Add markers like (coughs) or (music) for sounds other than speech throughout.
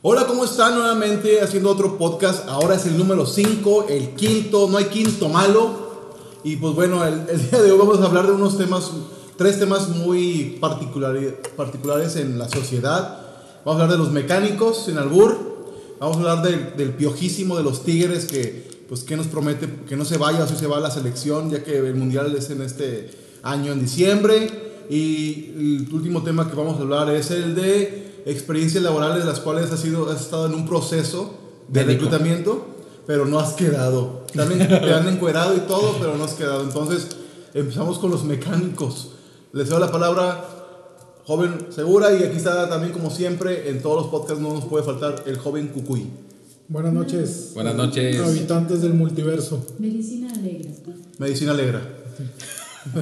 Hola, ¿cómo están? Nuevamente haciendo otro podcast. Ahora es el número 5, el quinto, no hay quinto malo. Y pues bueno, el, día de hoy vamos a hablar de unos temas, tres temas muy particulares, particulares en la sociedad. Vamos a hablar de los mecánicos en albur. Vamos a hablar del, piojísimo de los tigres que, pues, que nos promete que no se vaya, así se va a la selección, ya que el mundial es en este año, en diciembre. Y el último tema que vamos a hablar es el de experiencias laborales, las cuales has, sido, has estado en un proceso de Médico. reclutamiento, pero no has quedado. También te han encuerado y todo, pero no has quedado. Entonces, empezamos con los mecánicos. Les doy la palabra, joven segura, y aquí está también, como siempre, en todos los podcasts no nos puede faltar el joven Cucuy. Buenas noches. Buenas noches. Habitantes del multiverso. Medicina alegre. Medicina Alegra.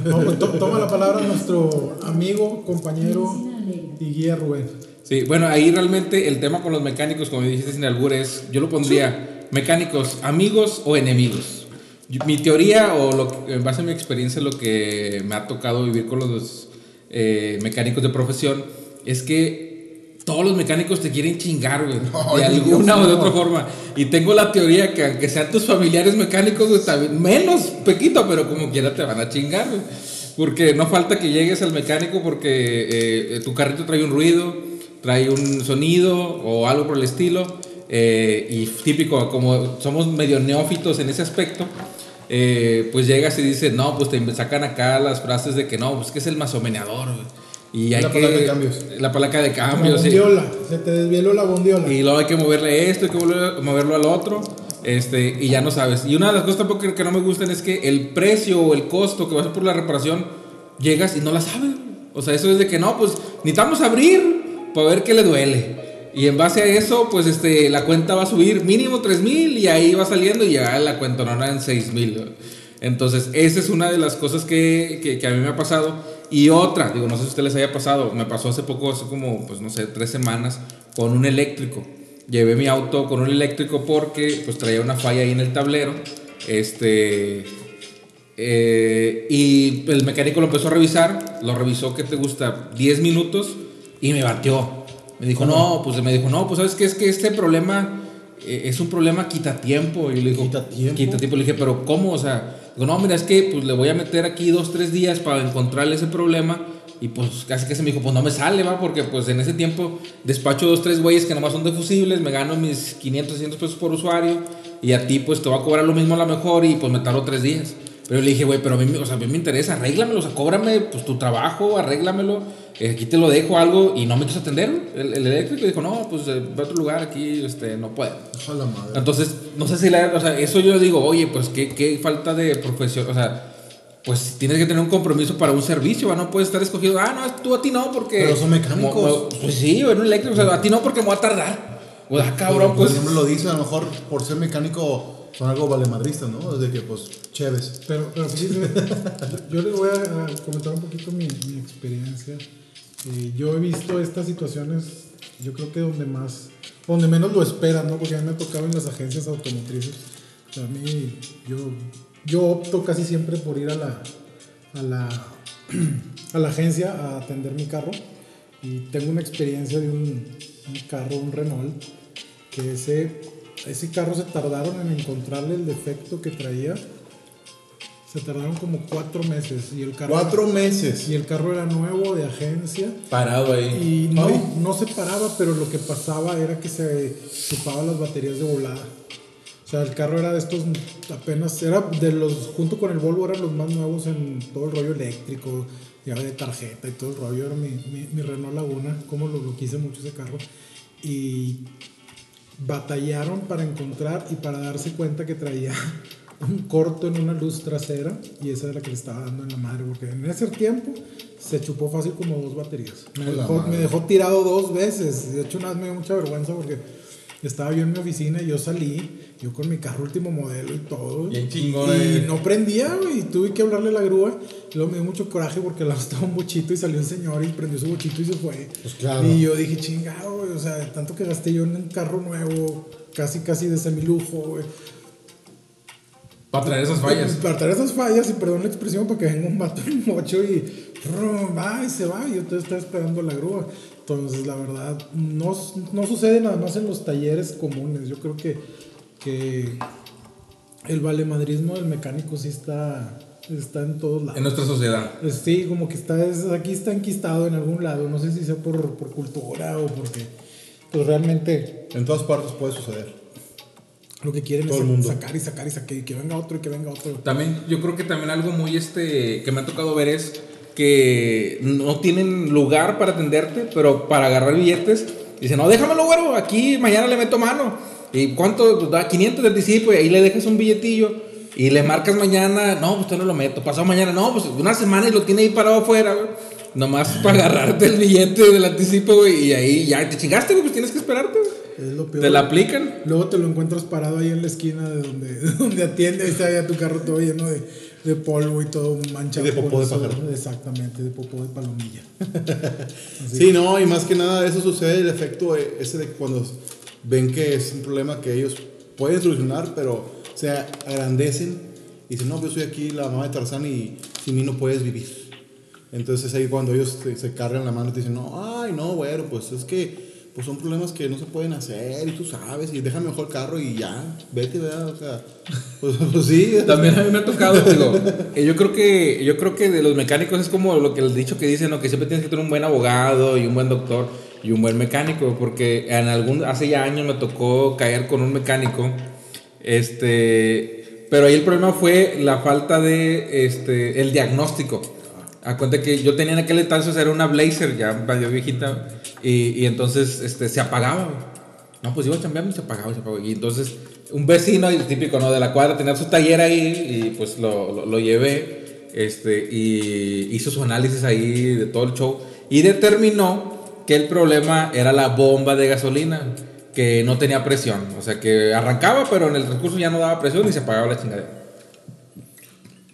No, pues, to- toma la palabra nuestro amigo, compañero y guía Rubén. Sí, bueno, ahí realmente el tema con los mecánicos, como dijiste sin albur, es, yo lo pondría, mecánicos, amigos o enemigos. Mi teoría, o lo, en base a mi experiencia, lo que me ha tocado vivir con los eh, mecánicos de profesión, es que todos los mecánicos te quieren chingar, güey, (laughs) de Ay, alguna Dios o de otra forma. Y tengo la teoría que aunque sean tus familiares mecánicos, güey, también- menos pequito, pero como quiera te van a chingar, güey. Porque no falta que llegues al mecánico porque eh, eh, tu carrito trae un ruido, trae un sonido o algo por el estilo. eh, y típico, como somos medio neófitos en ese aspecto, eh, pues llegas y dices, no, pues te sacan acá las frases de que no, pues que es el masomeneador. Y hay La que. palanca de cambios. La palanca de La cambios, sí. bondiola. Se te desvieló la bondiola. Y luego hay que moverle esto, hay que moverlo al otro. Este, y ya no sabes. Y una de las cosas tampoco que, que no me gustan es que el precio o el costo que vas a por la reparación, llegas y no la sabes. O sea, eso es de que no, pues necesitamos abrir para ver qué le duele. Y en base a eso, pues este, la cuenta va a subir mínimo 3 mil y ahí va saliendo y ya la cuenta no en 6 mil. Entonces, esa es una de las cosas que, que, que a mí me ha pasado. Y otra, digo, no sé si a ustedes les haya pasado, me pasó hace poco, hace como, pues no sé, tres semanas, con un eléctrico. Llevé mi auto con un eléctrico porque pues traía una falla ahí en el tablero. Este. eh, y el mecánico lo empezó a revisar. Lo revisó, ¿qué te gusta? 10 minutos y me batió. Me dijo, no, pues me dijo, no, pues sabes que es que este problema eh, es un problema quita tiempo. Y le digo, ¿Quita tiempo? Quita tiempo. Le dije, pero ¿cómo? O sea, digo, no, mira, es que pues le voy a meter aquí dos, tres días para encontrarle ese problema. Y pues casi que se me dijo, pues no me sale, va, porque pues en ese tiempo despacho dos, tres güeyes que nomás son defusibles, me gano mis 500, 600 pesos por usuario. Y a ti pues te va a cobrar lo mismo a lo mejor y pues me tardo tres días. Pero le dije, güey, pero a mí, o sea, a mí me interesa, arréglamelo, o sea, cóbrame pues tu trabajo, arréglamelo. eh, aquí te lo dejo algo y no me quiso atender. El, el eléctrico dijo, no, pues eh, ve a otro lugar, aquí este, no puedo. La madre. Entonces, no sé si la, o sea, eso yo digo, oye, pues qué, qué falta de profesión, o sea, pues tienes que tener un compromiso para un servicio, ¿va? no puedes estar escogido, ah, no, tú a ti no, porque... Pero son mecánicos. Mo- Pues sí, en un eléctrico, o sea, a ti no porque me voy a tardar. O sea, cabrón, Por pues... ejemplo, lo dice, a lo mejor por ser mecánico son algo valemadristas, ¿no? Desde que, pues, chéves. Pero, pero yo les voy a, comentar un poquito mi, experiencia. Eh, yo he visto estas situaciones, yo creo que donde más, donde menos lo esperan, ¿no? Porque a mí me ha tocado en las agencias automotrices. O a mí, yo, yo opto casi siempre por ir a la, a la, (clears throat) a la agencia a atender mi carro. Y tengo una experiencia de un, un carro, un Renault, que ese, ese carro se tardaron en encontrarle el defecto que traía. Se tardaron como cuatro meses. Y el carro, Cuatro meses. y el carro era nuevo de agencia. Parado ahí. Y no, Ay. no se paraba, pero lo que pasaba era que se chupaban las baterías de volada. O sea, el carro era de estos apenas, era de los, junto con el Volvo, eran los más nuevos en todo el rollo eléctrico, llave de tarjeta y todo el rollo. Era mi, mi, mi Renault Laguna, como lo, lo quise mucho ese carro. Y batallaron para encontrar y para darse cuenta que traía (laughs) un corto en una luz trasera y esa era la que le estaba dando en la madre porque en ese tiempo se chupó fácil como dos baterías. Me dejó, me dejó tirado dos veces. De hecho una vez me dio mucha vergüenza porque estaba yo en mi oficina y yo salí yo con mi carro último modelo y todo Bien chingón, y eh. no prendía y tuve que hablarle a la grúa y luego me dio mucho coraje porque lado estaba un bochito y salió un señor y prendió su bochito y se fue Pues claro. y yo dije, chingado, güey, o sea, tanto que gasté yo en un carro nuevo, casi, casi de semilujo, güey. Para traer esas fallas. (laughs) Para traer esas fallas, y perdón la expresión, para que venga un vato en mocho y rum, va y se va, y entonces está esperando la grúa. Entonces, la verdad, no, no sucede nada más en los talleres comunes. Yo creo que, que el valemadrismo del mecánico sí está, está en todos lados. En nuestra sociedad. Sí, como que está, es- aquí está enquistado en algún lado. No sé si sea por, por cultura o porque, pues realmente En todas partes puede suceder. lo que quieren Todo es el mundo. sacar y sacar y sacar y que venga otro y que venga otro. También, yo creo que también algo muy este que me ha tocado ver es que no tienen lugar para atenderte, pero para agarrar billetes, dicen, no, déjamelo, güero, aquí mañana le meto mano. ¿Y cuánto? Pues da 500 de anticipo y ahí le dejas un billetillo y le marcas mañana, no, pues usted no lo meto, pasado mañana, no, pues una semana y lo tiene ahí parado afuera, güey. Nomás para agarrarte el billete del anticipo, güey, y ahí ya te chingaste, güey, pues tienes que esperarte, güey. Es lo peor. Te la aplican. Luego te lo encuentras parado ahí en la esquina de donde, de (laughs) donde atiende. Ahí está ya tu carro todo lleno de, de polvo y todo manchado. Y de popó de pájaro. Exactamente, de popó de palomilla. (laughs) Sí, no, y más que nada eso sucede el efecto eh, ese de cuando ven que es un problema que ellos pueden solucionar, pero se agrandecen y dicen, no, yo soy aquí la mamá de Tarzán y sin mí no puedes vivir. Entonces ahí cuando ellos se, se cargan la mano te dicen, no, ay, no, bueno, pues es que pues son problemas que no se pueden hacer y tú sabes y déjame mejor el carro y ya, vete, ¿verdad? O sea, (laughs) pues, pues sí. También a mí me ha tocado, digo, yo creo que yo creo que de los mecánicos es como lo que el dicho que dicen, ¿no? que siempre tienes que tener un buen abogado y un buen doctor y un buen mecánico, porque en algún hace ya años me tocó caer con un mecánico, este, pero ahí el problema fue la falta de este el diagnóstico. A cuenta que yo tenía en aquel entonces era una Blazer ya medio viejita y, y entonces este se apagaba. No, pues iba a cambiar y se apagaba, se apagaba. Y entonces un vecino, el típico, ¿no? De la cuadra, tenía su taller ahí y pues lo, lo, lo llevé. Este, y hizo su análisis ahí de todo el show. Y determinó que el problema era la bomba de gasolina, que no tenía presión. O sea, que arrancaba, pero en el transcurso ya no daba presión y se apagaba la chingadera.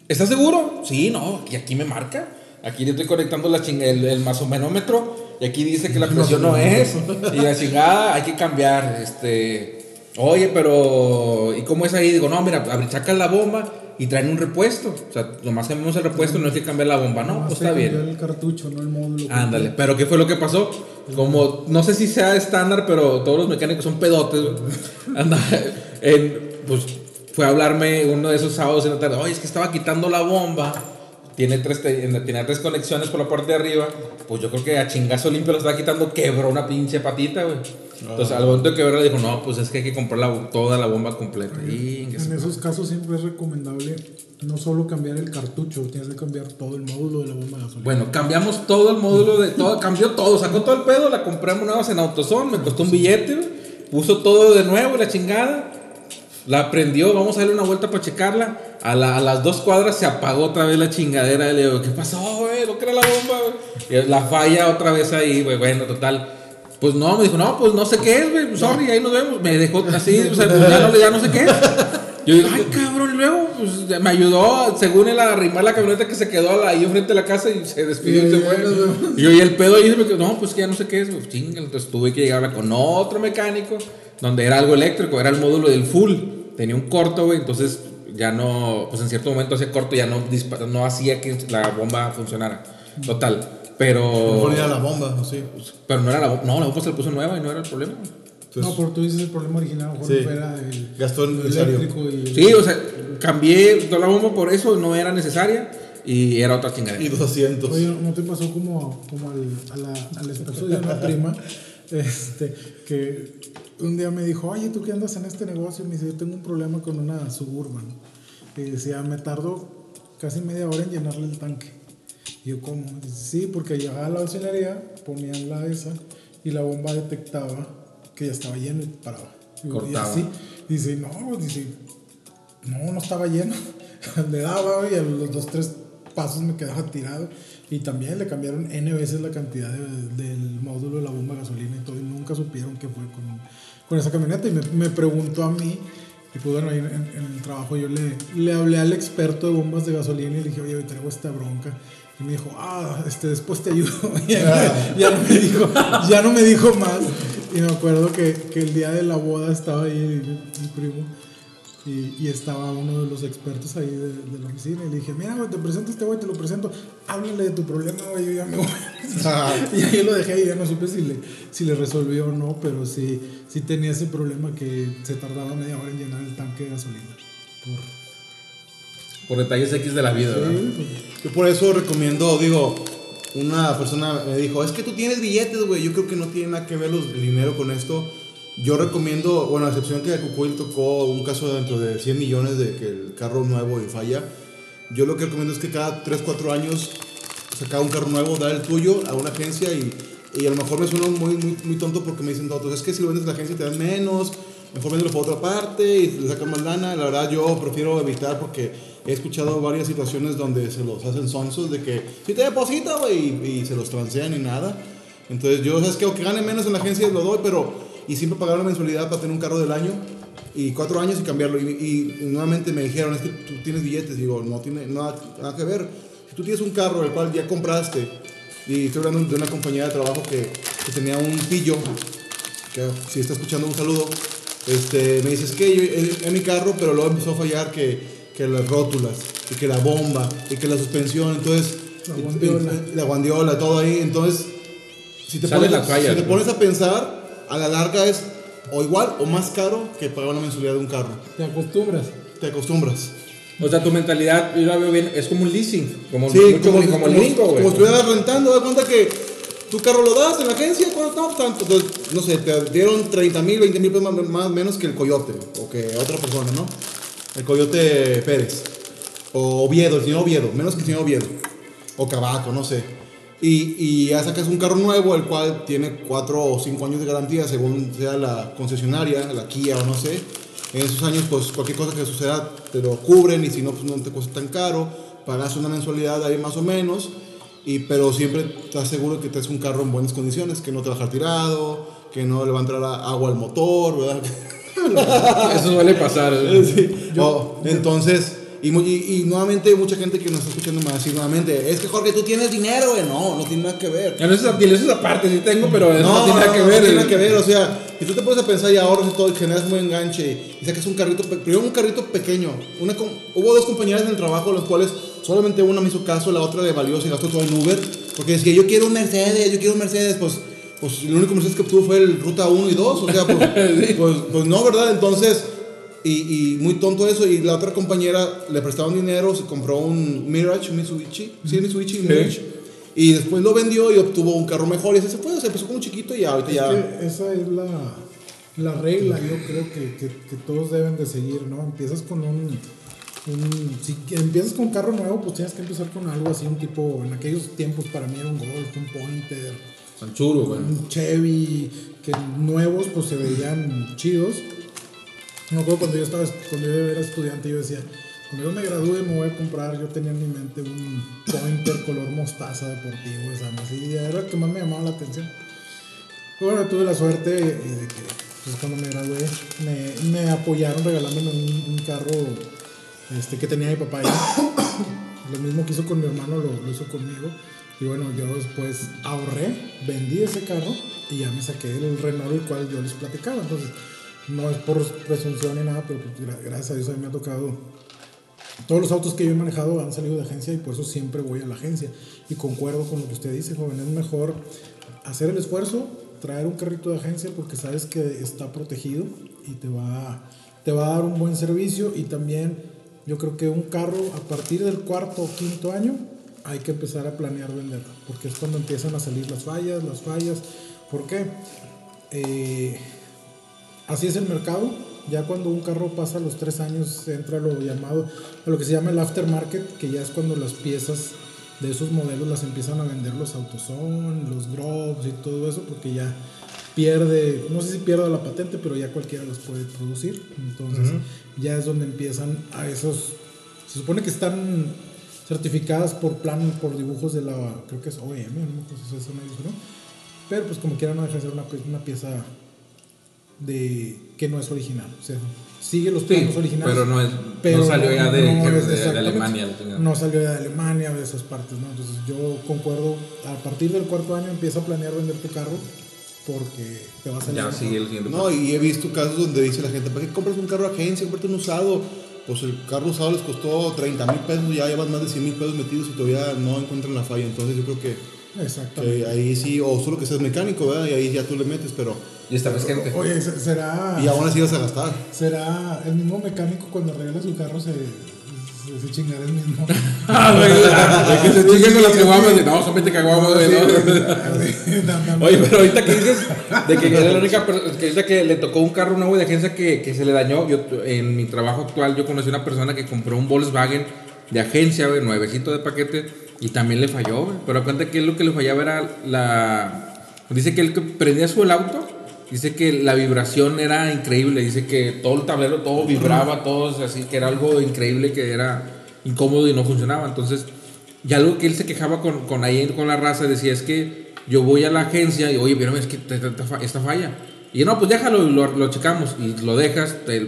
¿Estás seguro? Sí, no, y aquí me marca. Aquí le estoy conectando la ching- el, el masomenómetro y aquí dice que la (laughs) presión no es. Y la chingada hay que cambiar. Este, oye, pero ¿y cómo es ahí? Digo, no, mira, sacas la bomba y traen un repuesto. O sea, nomás cambiamos el repuesto, no hay que cambiar la bomba. No, pues está bien. el cartucho, no el módulo. Ándale, pero ¿qué fue lo que pasó? Como, no sé si sea estándar, pero todos los mecánicos son pedotes. (laughs) Anda, en- pues fue a hablarme uno de esos sábados en la tarde. Oye, es que estaba quitando la bomba. Tiene tres, tiene tres conexiones por la parte de arriba. Pues yo creo que a chingazo limpio lo estaba quitando, quebró una pinche patita, güey. Entonces al momento de quebrarla dijo, no, pues es que hay que comprar la- toda la bomba completa. Y, En esos casos siempre es recomendable no solo cambiar el cartucho, tienes que cambiar todo el módulo de la bomba de gasolina. Bueno, cambiamos todo el módulo de todo, cambió todo, sacó todo el pedo, la compramos nuevas en AutoZone, me costó un billete, puso todo de nuevo, la chingada, la prendió, vamos a darle una vuelta para checarla, a, la- a las dos cuadras se apagó otra vez la chingadera, le digo, ¿qué pasó, güey? ¿No que era la bomba, güey? La falla otra vez ahí, güey, bueno, total. Pues no, me dijo, no, pues no sé qué es, güey, sorry, ahí nos vemos. Me dejó así, o sea, pues ya no, ya no sé qué es. Yo digo, ay, (laughs) cabrón, y luego, pues me ayudó, según él, a arrimar la camioneta que se quedó ahí enfrente de la casa y se despidió y se fue. Y yo, y el pedo ahí se me quedó, no, pues que ya no sé qué es, pues chinga. Entonces tuve que llegar a hablar con otro mecánico, donde era algo eléctrico, era el módulo del full. Tenía un corto, güey, entonces ya no, pues en cierto momento ese corto ya no, no hacía que la bomba funcionara. Total. Pero. Mejor ir a la bomba, así. Pero no era la bomba. No, la bomba se le puso nueva y no era el problema. Entonces, no, porque tú dices el problema original, mejor Sí. no era el, Gastó el eléctrico y Sí, o sea, cambié toda la bomba por eso, no era necesaria y era otra chingadera. y dos asientos. Oye, ¿no te pasó como, como al, a la- al esposo de una prima? (laughs) Este, que un día me dijo, oye, ¿tú qué andas en este negocio? Me dice, yo tengo un problema con una suburban. Y decía, me tardó casi media hora en llenarle el tanque. Y yo, ¿cómo? Sí, porque llegaba a la auxiliaría, ponían la esa y la bomba detectaba que ya estaba lleno y paraba. Y, y así. Dice, no, dice, no, no estaba lleno. (laughs) le daba y a los dos, tres pasos me quedaba tirado. Y también le cambiaron N veces la cantidad de- del módulo de la bomba de gasolina y todo. Y nunca supieron qué fue con, con esa camioneta. Y me, me preguntó a mí. Y pues bueno, ahí en, en el trabajo yo le, le hablé al experto de bombas de gasolina y le dije, oye, traigo esta bronca. Y me dijo, ah, este, después te ayudo. (laughs) Y ya, ya no me dijo, ya no me dijo más. Y me acuerdo que, que el día de la boda estaba ahí mi, primo. Y, y estaba uno de los expertos ahí de, de la oficina y le dije, mira, güey, te presento a este güey, te lo presento, háblale de tu problema, güey, yo ya me voy. (laughs) y ahí lo dejé y ya no supe si le, si le resolvió o no, pero sí, sí tenía ese problema que se tardaba media hora en llenar el tanque de gasolina. Por, Por detalles X de la vida, ¿verdad? Sí, pues, Yo por eso recomiendo, digo, una persona me dijo, es que tú tienes billetes, güey. Yo creo que no tiene nada que ver los, el dinero con esto. Yo recomiendo, bueno, a excepción que Cucuy tocó un caso dentro de 100 millones de que el carro nuevo y falla. Yo lo que recomiendo es que cada 3, 4 años sacar un carro nuevo, dar el tuyo a una agencia y, y a lo mejor me suena muy, muy, muy tonto porque me dicen todos, es que si lo vendes a la agencia te dan menos, mejor véndelo por otra parte y le sacan más lana. La verdad yo prefiero evitar porque he escuchado varias situaciones donde se los hacen sonsos de que si te deposita, güey, y, se los transean y nada. Entonces yo, ¿sabes que Aunque gane menos en la agencia lo doy, pero... Y siempre pagar una mensualidad para tener un carro del año y cuatro años y cambiarlo. Y, y nuevamente me dijeron, es que tú tienes billetes. Digo, no tiene nada, nada que ver. Si tú tienes un carro el cual ya compraste, y estoy hablando de una compañía de trabajo que, que tenía un pillo, que si está escuchando un saludo, este, me dice, es que yo, es, es mi carro, pero luego empezó a fallar que, que las rótulas, y que la bomba, y que la suspensión, entonces... La guandiola. la guandiola, todo ahí, entonces... Si te, Sale pones, la si te pones a pensar, a la larga es o igual o más caro que pagar una mensualidad de un carro. te acostumbras. Te acostumbras. O sea, tu mentalidad, yo la veo bien, es como un leasing. Como, Sí, mucho como, como, como, gringo, güey. como estuvieras rentando, da cuenta que tu carro lo das en la agencia, ¿cuánto tanto? Entonces, no sé, te dieron 30 mil, 20 mil pesos más, más menos que el coyote, o que otra persona, ¿no? El coyote Pérez, o Oviedo, el señor Oviedo, menos que el señor Oviedo, o Cabaco, no sé. Y, y ya sacas un carro nuevo, el cual tiene 4 o 5 años de garantía, según sea la concesionaria, la Kia o no sé. En esos años, pues cualquier cosa que suceda te lo cubren y si no, pues no te cuesta tan caro. Pagas una mensualidad ahí más o menos, y, pero siempre estás seguro que te es un carro en buenas condiciones, que no te va a dejar tirado, que no le va a entrar agua al motor, ¿verdad? (laughs) Eso suele pasar. güey. Sí. Oh, entonces, y, y, y nuevamente mucha gente que nos está escuchando me va a decir nuevamente, es que Jorge, tú tienes dinero, güey. No, no tiene nada que ver. Ya no es esa, eso es aparte, sí tengo, pero no, No, tiene nada que no, ver. no tiene nada que ver, o sea, si tú te pones a pensar y ahorras y todo, y generas muy enganche y sacas un carrito, primero un carrito pequeño. Una, hubo dos compañeras en el trabajo, las cuales solamente una me hizo caso, la otra le valió, se gastó todo en Uber, porque decía, yo quiero un Mercedes, yo quiero un Mercedes, pues, pues el único Mercedes que obtuvo fue el Ruta 1 y 2, o sea, pues, (laughs) pues, pues no, ¿verdad? Entonces, y, y muy tonto eso, y la otra compañera le prestaban dinero, se compró un Mirage, un Mitsubishi, sí, Mitsubishi, Mirage. Y después lo vendió y obtuvo un carro mejor. Y así se fue, se empezó como chiquito y ahorita Es ya. que esa es la, la regla, yo creo que, que, que todos deben de seguir, ¿no? Empiezas con un, un- Si empiezas con un carro nuevo, pues tienes que empezar con algo así, un tipo. En aquellos tiempos para mí era un Golf, un Pointer, güey. un Chevy, que nuevos pues se veían chidos. Me acuerdo cuando yo estaba, cuando yo era estudiante, yo decía, cuando yo me gradúe me voy a comprar, yo tenía en mi mente un Pointer color mostaza deportivo, esa así, era el que más me llamaba la atención. Bueno, tuve la suerte de que pues, cuando me gradué me, me apoyaron regalándome un, un carro este, que tenía mi papá. ahí. (coughs) Lo mismo que hizo con mi hermano lo, lo hizo conmigo. Y bueno, yo después ahorré, vendí ese carro y ya me saqué el Renault, el cual yo les platicaba. Entonces, no es por presunción ni nada, pero pues, gra- gracias a Dios a mí me ha tocado. Todos los autos que yo he manejado han salido de agencia y por eso siempre voy a la agencia. Y concuerdo con lo que usted dice, joven. Es mejor hacer el esfuerzo, traer un carrito de agencia porque sabes que está protegido y te va, te va a dar un buen servicio. Y también yo creo que un carro a partir del cuarto o quinto año hay que empezar a planear venderlo. Porque es cuando empiezan a salir las fallas, las fallas. ¿Por qué? Eh, Así es el mercado. Ya cuando un carro pasa los tres años entra lo llamado, lo que se llama el aftermarket, que ya es cuando las piezas de esos modelos las empiezan a vender los AutoZone, los Drops y todo eso, porque ya pierde, no sé si pierde la patente, pero ya cualquiera los puede producir. Entonces ya es donde empiezan a esos, se supone que están certificadas por plan, por dibujos de la, creo que es OEM, no acuerdo si es eso, ¿no? Pero pues como quiera no deja de ser una, pie- una pieza de que no es original. O sea, sigue los Sí, planos originales. pero no, es, pero no salió ya de, no de- es de exactamente. Alemania. No salió de Alemania, de esas partes, ¿no? Entonces yo concuerdo, a partir del cuarto año empieza a planear vender tu carro porque te va a salir. Ya sigue el siguiente. No, y he visto casos donde dice la gente, ¿para qué compras un carro agencia? Cómprate un usado. Pues el carro usado les costó 30 mil pesos, ya llevan más de 100 mil pesos metidos y todavía no encuentran la falla. Entonces yo creo que, Exactamente. que ahí sí, o solo que seas mecánico, ¿verdad? Y ahí ya tú le metes, pero... Y esta vez gente. Oye, se- será. Y aún así vas a gastar. Será el mismo mecánico cuando regala su carro se, se, se chingará el mismo. De que se chinguen con las caguamas. de, No, son 20 caguamas, güey. (laughs) no. Oye, pero ahorita que dices de que era la única persona que le tocó un carro nuevo de agencia que, que se le dañó, yo en mi trabajo actual yo conocí una persona que compró un Volkswagen de agencia, güey, nuevecito de paquete y también le falló, güey. Pero cuenta que lo que le fallaba era la dice que él que prendía su el auto, dice que la vibración era increíble, dice que todo el tablero todo vibraba, todo así que era algo increíble que era incómodo y no funcionaba. Entonces, y algo que él se quejaba con, con ahí con la raza, decía, es que yo voy a la agencia y, oye, pero es que esta falla. Y yo, no, pues déjalo, lo, lo checamos. Y lo dejas, te-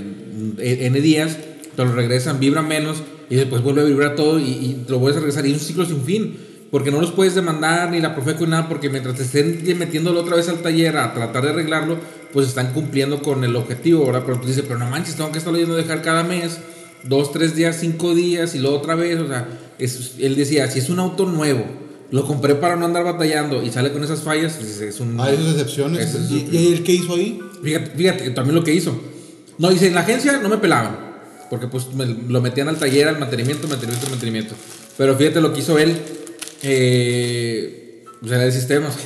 N días, te lo regresan, vibra menos, y después vuelve a vibrar todo y, y te lo vuelves a regresar. Y es un ciclo sin fin. Porque no los puedes demandar ni la Profeco ni nada, porque mientras te estén metiéndolo otra vez al taller a tratar de arreglarlo, pues están cumpliendo con el objetivo, ¿verdad? Pero tú dices, pero no manches, tengo que estarlo yendo a dejar cada mes dos, tres días, cinco días y luego otra vez. O sea, es- él decía, si es un auto nuevo, lo compré para no andar batallando y sale con esas fallas, pues, es un... Hay esas excepciones. Es- ¿Y, y el que hizo ahí? Fíjate, fíjate, también lo que hizo. No, dice, en la agencia no me pelaban, porque pues me lo metían al taller, al mantenimiento, mantenimiento, mantenimiento. Pero fíjate lo que hizo él, eh, o sea, de sistemas.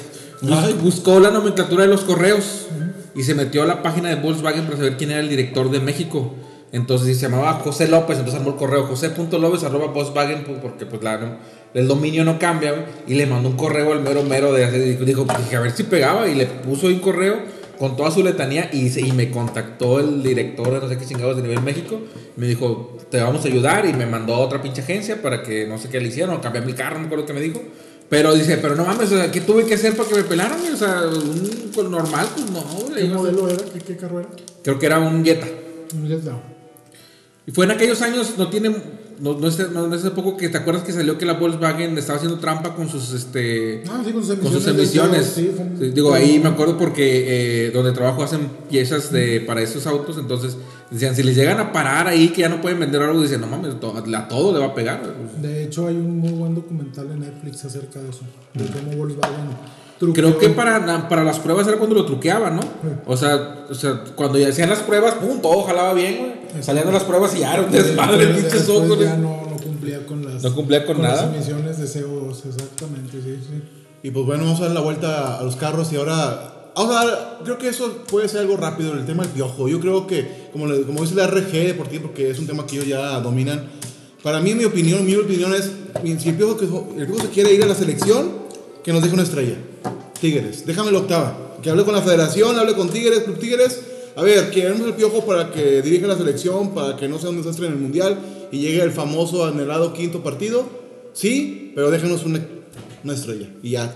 Bus- buscó la nomenclatura de los correos y se metió a la página de Volkswagen para saber quién era el director de México. Entonces se llamaba José López, entonces armó el correo josé.lópez arroba Volkswagen, pues, porque pues la, el dominio no cambia, y le mandó un correo al mero mero de hacer, dijo, dijo, dije, a ver si pegaba, y le puso ahí un correo con toda su letanía, y, se- y me contactó el director de no sé qué chingados de nivel México, me dijo, te vamos a ayudar, y me mandó a otra pinche agencia para que no sé qué le hicieron, cambiar mi carro, no me acuerdo qué me dijo, pero dice, pero no mames, o sea, ¿qué tuve que hacer para que me pelaran? O sea, un pues, normal, pues no. ¿Qué modelo era? ¿Qué, qué carro era? Creo que era un Jetta. Un Jetta. Y fue en aquellos años, no tiene, no, no, es, no, hace poco que te acuerdas que salió que la Volkswagen estaba haciendo trampa con sus, este, Ah, sí, con sus con sus emisiones. emisiones. de CO2, sí, Sí, digo, ahí me acuerdo porque eh, donde trabajo hacen piezas de, para esos autos, entonces decían, si les llegan a parar ahí que ya no pueden vender algo, dicen, no mames, to- a todo le va a pegar. De hecho, hay un muy buen documental en Netflix acerca de eso. De cómo Volkswagen Creo que en- para, para las pruebas era cuando lo truqueaban, ¿no? O sea, o sea, cuando ya hacían las pruebas, pum, todo jalaba bien, güey. Salían de las pruebas y ya era un desmadre, Después- pinche después software. ya no, no cumplía con las, No cumplía con nada. las emisiones de CO2, exactamente, sí, sí. Y pues bueno, vamos a dar la vuelta a los carros y ahora... Vamos a dar, creo que eso puede ser algo rápido, el tema del piojo. Yo creo que, como, le- como dice la RG Deportivo, porque es un tema que ellos ya dominan, para mí, mi opinión, mi opinión es, si el piojo, que- el piojo se quiere ir a la selección, que nos deje una estrella. Tigres, déjame la octava. Que hable con la federación, hable con Tigres, Club Tigres. A ver, queremos el piojo para que dirija la selección, para que no sea un desastre en el mundial y llegue el famoso anhelado quinto partido. Sí, pero déjanos una, una estrella y ya,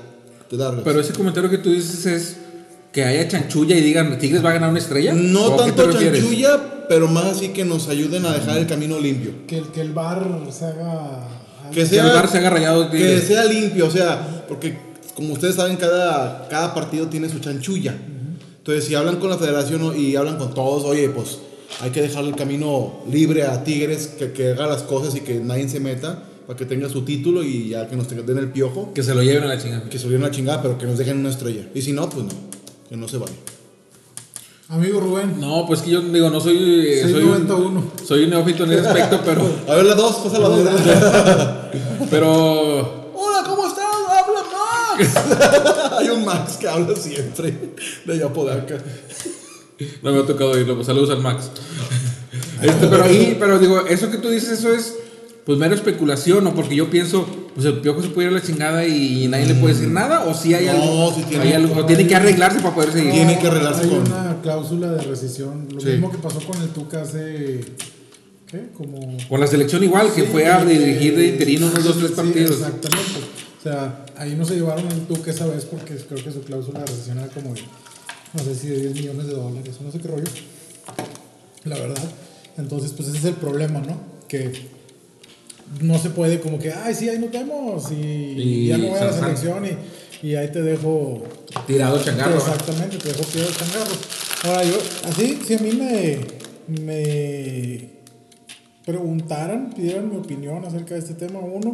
te largas. Pero ese comentario que tú dices es que haya chanchulla y digan, ¿Tigres va a ganar una estrella? no ¿O a qué te tanto chanchulla, pero más así que nos ayuden a dejar el camino limpio. Que el, que el bar se haga. Que Que sea, el bar se haga rayado de que Tigres. sea limpio, o sea, porque como ustedes saben, cada, cada partido tiene su chanchulla. Entonces, si hablan con la federación y hablan con todos, oye, pues hay que dejar el camino libre a Tigres, que, que haga las cosas y que nadie se meta, para que tenga su título y ya que nos den el piojo, Que se lo lleven a la chingada. que se olviden la chingada, pero que nos dejen una estrella. Y si no, pues no, que no se vaya. Amigo Rubén, No, pues que yo digo, no soy. eh, soy, un, 691. soy un neófito en ese aspecto, pero. (laughs) A ver, la dos, pasa la dos. (laughs) Pero. Hay un Max que habla siempre de allá Podaca. No me ha tocado oírlo, pues saludos al Max. Este, pero ahí, pero digo, eso que tú dices, eso es pues mera especulación, ¿no? Porque yo pienso, pues el piojo se puede ir a la chingada y nadie le puede decir nada, o si hay No, algo. sí tiene- hay algo, tiene que arreglarse para poder seguir. Tiene que arreglarse hay con- una cláusula de rescisión. Lo Sí. mismo que pasó con el Tuca hace. ¿Qué? Como. Con la selección igual, que fue a dirigir de interino unos dos, tres Sí, partidos. exactamente. O sea, ahí no se llevaron el Tuca esa vez porque creo que su cláusula de rescisión era como de, no sé si de 10 millones de dólares o no sé qué rollo. La verdad. Entonces, pues ese es el problema, ¿no? Que no se puede como que, ay, sí, ahí nos vemos y, Y ya no voy a la selección y y ahí te dejo Tirado changarro. Exactamente, te dejo tirado changarro. Ahora yo, así, si a mí me, me preguntaran, pidieran mi opinión acerca de este tema, uno,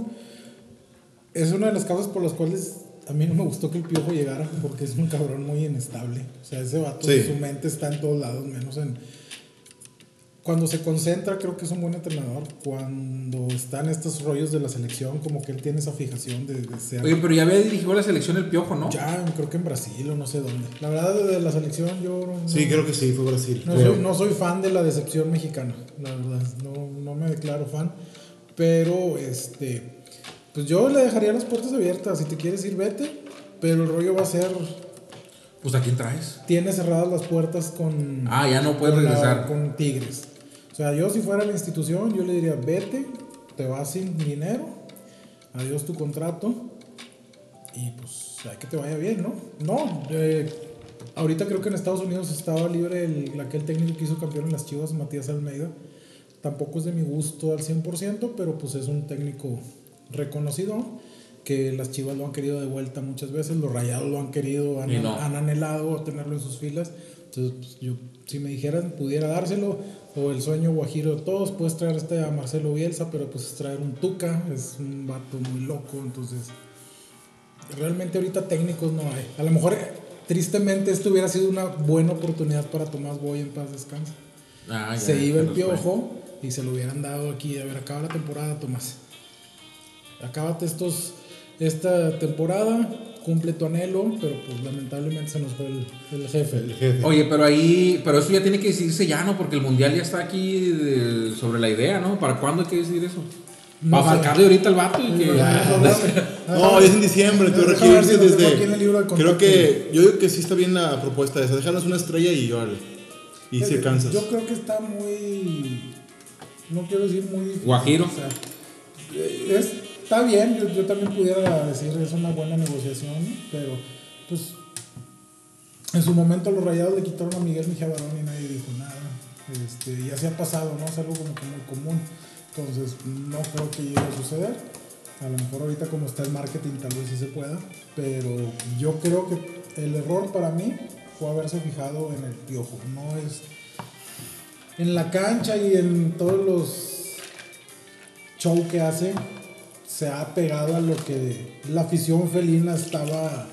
es una de las causas por las cuales a mí no me gustó que el piojo llegara, porque es un cabrón muy inestable. O sea, ese vato, Sí. su mente está en todos lados, menos en... Cuando se concentra, creo que es un buen entrenador. Cuando están estos rollos de la selección, como que él tiene esa fijación de, de ser... Oye, pero ya había dirigido la selección el piojo, ¿no? Ya, creo que en Brasil o no sé dónde. La verdad, de la selección yo no, Sí, creo que sí, fue Brasil. no, soy, no soy fan de la decepción mexicana, la verdad. No, no me declaro fan. Pero, este, pues yo le dejaría las puertas abiertas. Si te quieres ir, vete. Pero el rollo va a ser, Pues a quién traes. tiene cerradas las puertas con... Ah, ya no puedes con la- regresar. con Tigres. O sea, yo si fuera la institución, yo le diría, vete, te vas sin dinero, adiós tu contrato y pues hay que te vaya bien, ¿no? No, eh, ahorita creo que en Estados Unidos estaba libre el, aquel técnico que hizo campeón en las Chivas, Matías Almeida. Tampoco es de mi gusto al 100%, pero pues es un técnico reconocido que las Chivas lo han querido de vuelta muchas veces, los Rayados lo han querido, han, Y no. han anhelado tenerlo en sus filas. Entonces, pues, yo, si me dijeran, pudiera dárselo, o el sueño guajiro de todos, puedes traer este a Marcelo Bielsa, pero pues es traer un Tuca, es un vato muy loco, entonces realmente ahorita técnicos no hay. A lo mejor, tristemente, esto hubiera sido una buena oportunidad para Tomás Boy en paz descanse. Ah, se iba el pero fue. piojo y se lo hubieran dado aquí. A ver, acaba la temporada, Tomás. Acábate estos, esta temporada, cumple tu anhelo, pero pues lamentablemente se nos fue el, el jefe. El jefe. Oye, pero ahí, pero eso ya tiene que decidirse ya, ¿no? Porque el mundial ya está aquí de- sobre la idea, ¿no? ¿Para cuándo hay que decidir eso? No Para sé. marcarle ahorita el vato y que. No, es en diciembre, tú en desde. el libro de Creo que. Yo digo que sí está bien la propuesta esa. Déjanos una estrella y órale. Y si cansas. Yo creo que está muy. No quiero decir muy difícil. Guajiro. O sea, eh, es- está bien, yo, yo también pudiera decir es una buena negociación, pero pues. En su momento los rayados le quitaron a Miguel Mijabarón y nadie dijo nada. Este, y así ha pasado, ¿no? Es algo como que muy común. Entonces, no creo que llegue a suceder. A lo mejor ahorita como está el marketing tal vez sí se pueda. Pero yo creo que el error para mí fue haberse fijado en el piojo. No es... En la cancha y en todos los show que hace, se ha pegado a lo que la afición felina estaba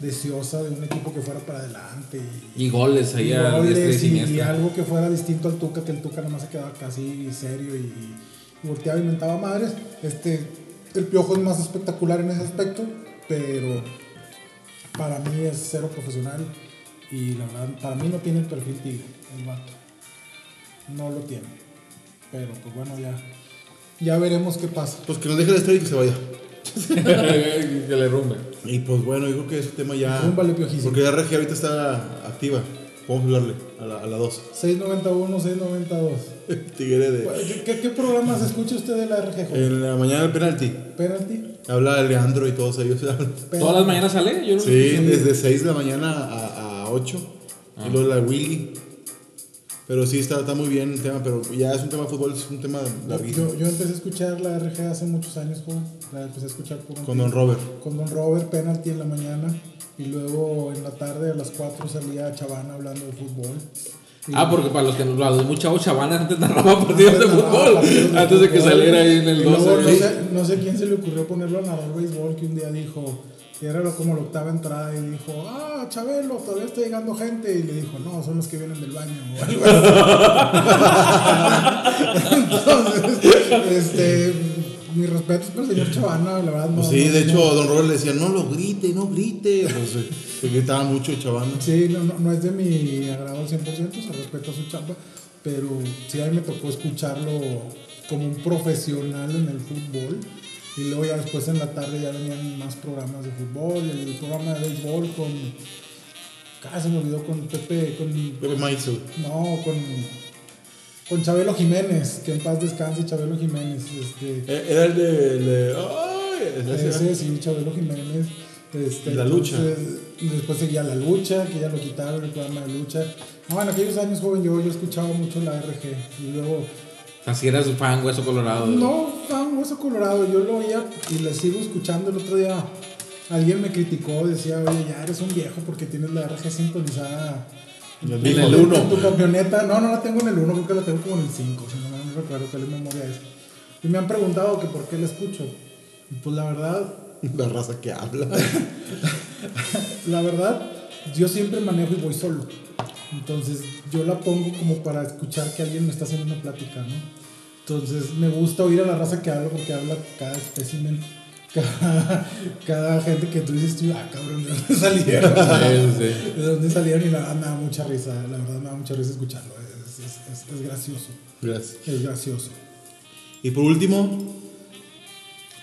deseosa de un equipo que fuera para adelante. Y, Y goles ahí y a goles diestra y y, siniestra. algo que fuera distinto al Tuca, que el Tuca nomás se quedaba casi serio y, y volteaba y mentaba madres. Este, el Piojo es más espectacular en ese aspecto, pero para mí es cero profesional y la verdad, para mí no tiene el perfil tigre, el vato. No lo tiene. Pero pues bueno, ya, ya veremos qué pasa. Pues que nos deje la estrella y que se vaya. (laughs) que le rumbe. Y pues bueno, yo creo que ese tema ya. Rúmbale, piojísimo. Porque la RG ahorita está activa. Vamos a hablarle a la, a la 2. 691, 692. Tigre de. ¿Qué, qué, qué programas escucha usted de la RG? En la mañana del penalti. Penalty. Habla Leandro y todos ellos. (laughs) ¿Todas las mañanas sale? Yo no Sí, desde 6 de la mañana a, a 8. Y luego la Willy. Pero sí, está, está muy bien el tema, pero ya es un tema de fútbol, es un tema larguísimo. Yo, yo empecé a escuchar la RG hace muchos años, joven. La empecé a escuchar por un Con Don Robert. con Don Robert, penalti en la mañana. Y luego en la tarde a las 4 salía Chavana hablando de fútbol. Y- Ah, porque para los que nos los muy chavos chavanas antes narraba partidos de fútbol. partidos de Antes de que fútbol. saliera ahí en el Y luego 12. no, sé, no sé quién se le ocurrió ponerlo a narrar béisbol que un día dijo, que era como la octava entrada y dijo, ah, Chabelo, todavía está llegando gente. Y le dijo, no, son los que vienen del baño. o algo así. Entonces, este, mi respeto es para el señor Chavana, la verdad. No, Pues sí, no- de no- hecho, Don Robert le decía, no lo grite, no grite. Pues, eh, se gritaba mucho chavano. Sí, no, no, no es de mi agrado al 100%, se respeta su chamba, pero sí a mí me tocó escucharlo como un profesional en el fútbol. Y luego ya después en la tarde ya venían más programas de fútbol, y el programa de béisbol con... Casi me olvidó con Pepe, con... Pepe Maizo. No, con... Con Chabelo Jiménez, que en paz descanse Chabelo Jiménez. Este, Eh, Era el de. el de- ¡Ay! Ese ese, sí, Chabelo Jiménez. Este, La lucha. entonces, después seguía la lucha, que ya lo quitaron, el programa de lucha. No, en aquellos años joven yo, yo escuchaba mucho la RG. Y luego, Así eras un fan, hueso colorado. no, fan hueso colorado, yo lo oía y le sigo escuchando el otro día. alguien me criticó, decía, oye, ya eres un viejo porque tienes la RG sintonizada En tu- el en uno. tu camioneta. No, no la tengo en el 1, creo que la tengo como en el 5, si no, no recuerdo cuál es memoria es. Y me han preguntado que por qué la escucho. Y pues la verdad, (laughs) La raza que habla. (laughs) la verdad, yo siempre manejo y voy solo. Entonces, yo la pongo como para escuchar que alguien me está haciendo una plática, ¿no? Entonces, me gusta oír a la raza que habla porque habla cada espécimen, (laughs) cada, cada gente que tú dices, tú, ah, cabrón, ¿de dónde salieron? (laughs) Sí, sí. (laughs) ¿De dónde salieron? Y la verdad me da mucha risa, la verdad me da mucha risa escucharlo. Es, es- es- es gracioso, Gracias. es gracioso. Y por último,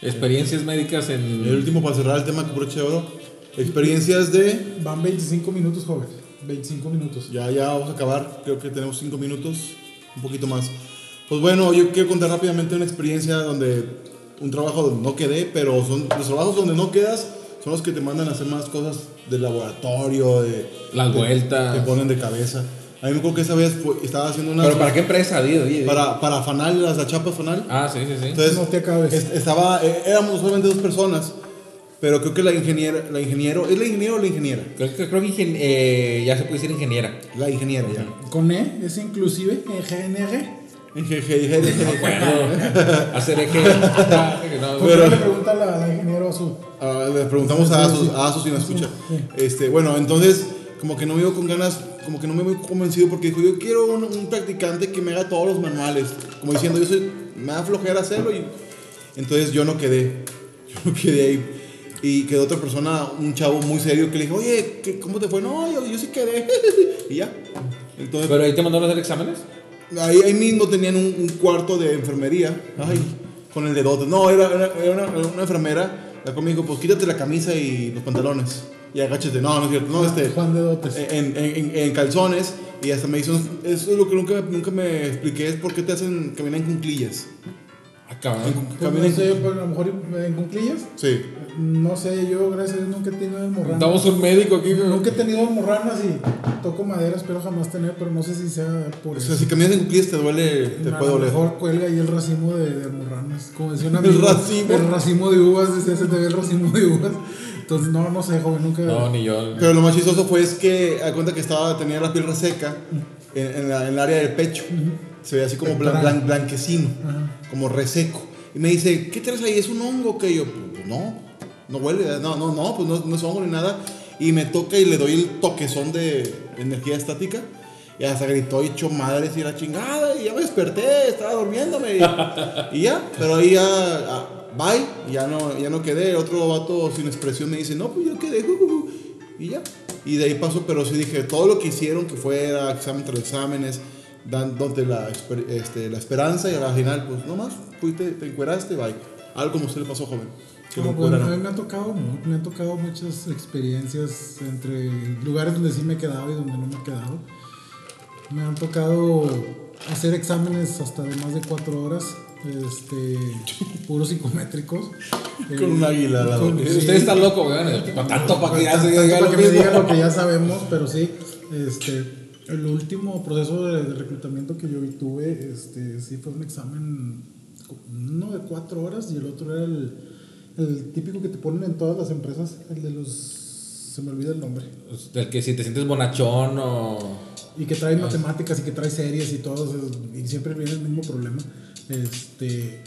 Experiencias médicas en. el último para cerrar el tema que broche de oro. Experiencias de. Van 25 minutos, joven. 25 minutos. Ya, ya vamos a acabar. Creo que tenemos 5 minutos. Un poquito más. Pues bueno, yo quiero contar rápidamente una experiencia donde. Un trabajo donde no quedé, pero son los trabajos donde no quedas. Son los que te mandan a hacer más cosas de laboratorio, de. Las de- vueltas. Te ponen de cabeza. A mí me acuerdo que esa vez fue- estaba haciendo una. ¿Pero para qué empresa? Di, di, di. Para, para Fanal, las chapas Fanal. Ah, sí, sí, sí. Entonces, No te acabes. est- estaba, eh, éramos solamente dos personas, pero creo que la ingeniera, la ingeniero, ¿es la ingeniero o la ingeniera? Creo, que- creo que ingen- eh, ya se puede decir ingeniera. La ingeniera ya. Con E, es inclusive, E. Bueno, (laughs) hacer eje. no, ¿Por Pero- qué le pregunta la, la ingeniero a su? Ah, le preguntamos a Asus, a Asus si nos escucha. Este, bueno, entonces, como que no me iba con ganas, como que no me voy convencido porque dijo, yo quiero un, un practicante que me haga todos los manuales. Como diciendo, yo soy, me da flojera hacerlo y entonces yo no quedé. (laughs) Yo no quedé ahí. Y quedó otra persona, un chavo muy serio que le dijo, oye, ¿qué- ¿cómo te fue? No, yo, yo sí quedé. (laughs) y ya. Entonces, Pero ahí te mandaron a hacer exámenes. Ahí, ahí mismo tenían un, un cuarto de enfermería. Ay, con el dedote. No, era, era, era una, una enfermera. La cual me dijo, pues quítate la camisa y los pantalones. Y agáchate. No, no es cierto. No, este. Juan de Dotes. En, en, en- en calzones. Y hasta me hizo. Eso es lo que nunca, nunca me expliqué. Es por qué te hacen caminar en cunclillas. Ah, cabrón. Pues Camina no en- pues, a lo mejor en cunclillas. Sí. No sé, yo gracias a Dios nunca he tenido hemorranas. Estamos un médico aquí. güey. Nunca he tenido hemorranas y toco madera, espero jamás tener, pero no sé si sea por O eso. sea, si caminas en cunclillas te duele. Te a puede lo doler. mejor cuelga ahí el racimo de, de hemorranas. Como decía un El amigo. racimo. El racimo de uvas, decía se te ve el racimo de uvas. Entonces, no, no sé, joven, nunca. No, ni yo. Pero lo más chistoso fue es que, a cuenta que estaba, tenía la piel reseca en, en, la- en el área del pecho. Se veía así como blan- blan- blanquecino, como reseco. Y me dice, ¿qué traes ahí? ¿Es un hongo que yo? Pues no, no huele, no, no, no, pues no, no es hongo ni nada. Y me toca y le doy el toquezón de energía estática. Y hasta gritó y echó madres y la chingada. Y ya me desperté, estaba durmiéndome. Y, ya, pero ahí ya, ah, bye. Ya no, ya no quedé. Otro vato sin expresión me dice, no, pues yo quedé. Y ya. Y de ahí pasó, pero sí dije, todo lo que hicieron, que fuera examen tras exámenes, dándote la, este, la esperanza y al final, pues no más, fuiste, te encueraste, bye. Algo como usted le pasó, joven. Que lo No, pues, a encueraron. mí me ha tocado me han tocado muchas experiencias entre lugares donde sí me he quedado y donde no me he quedado. Me han tocado hacer exámenes hasta de más de cuatro horas, este, (laughs) puros psicométricos. Con un águila lado. con- sí. Usted está loco, güey. Para tanto, para que ya se diga lo que me digan lo que ya sabemos, pero sí, este, el último proceso de, de reclutamiento que yo tuve, este, sí fue un examen, uno de cuatro horas y el otro era el, el típico que te ponen en todas las empresas, el de los, se me olvida el nombre, Del que si te sientes bonachón o. y que trae matemáticas y que trae series y todo, y siempre viene el mismo problema, este,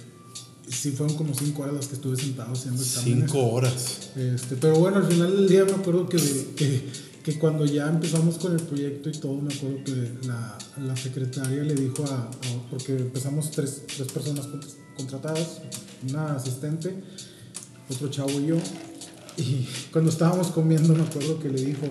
sí fueron como cinco horas las que estuve sentado haciendo exámenes. Cinco horas. Este, pero bueno, al final del día me acuerdo que, que, que cuando ya empezamos con el proyecto y todo, me acuerdo que la, la secretaria le dijo a, a- porque empezamos tres, tres personas con- contratadas, una asistente, otro chavo y yo, y cuando estábamos comiendo me acuerdo que le dijo,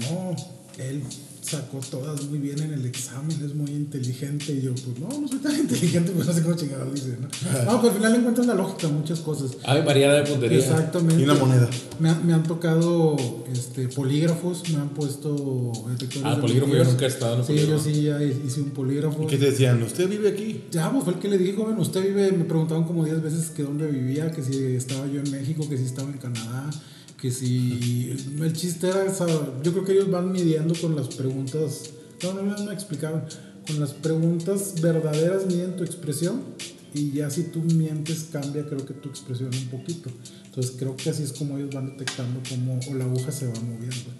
no, él sacó todas muy bien en el examen, es muy inteligente, y yo, pues no, no soy tan inteligente, pues no sé cómo chingados dice, ¿no? No, pues al final encuentras la lógica en muchas cosas. Ay, María de puntería. Exactamente. Y una moneda. Me, han- me han tocado este, polígrafos, me han puesto detectores Ah, de polígrafo, yo nunca he estado en un Sí, polígrafo. yo sí ya hice un polígrafo. ¿Y qué te decían? ¿Usted vive aquí? Ya, pues fue el que le dijo, bueno, usted vive, me preguntaban como 10 veces que dónde vivía, que si estaba yo en México, que si estaba en Canadá, que si... El chiste era, yo creo que ellos van midiendo con las preguntas, no, no, me explicaban, con las preguntas verdaderas miden tu expresión Y ya si tú mientes, cambia creo que tu expresión un poquito. Entonces creo que así es como ellos van detectando cómo o la aguja se va moviendo.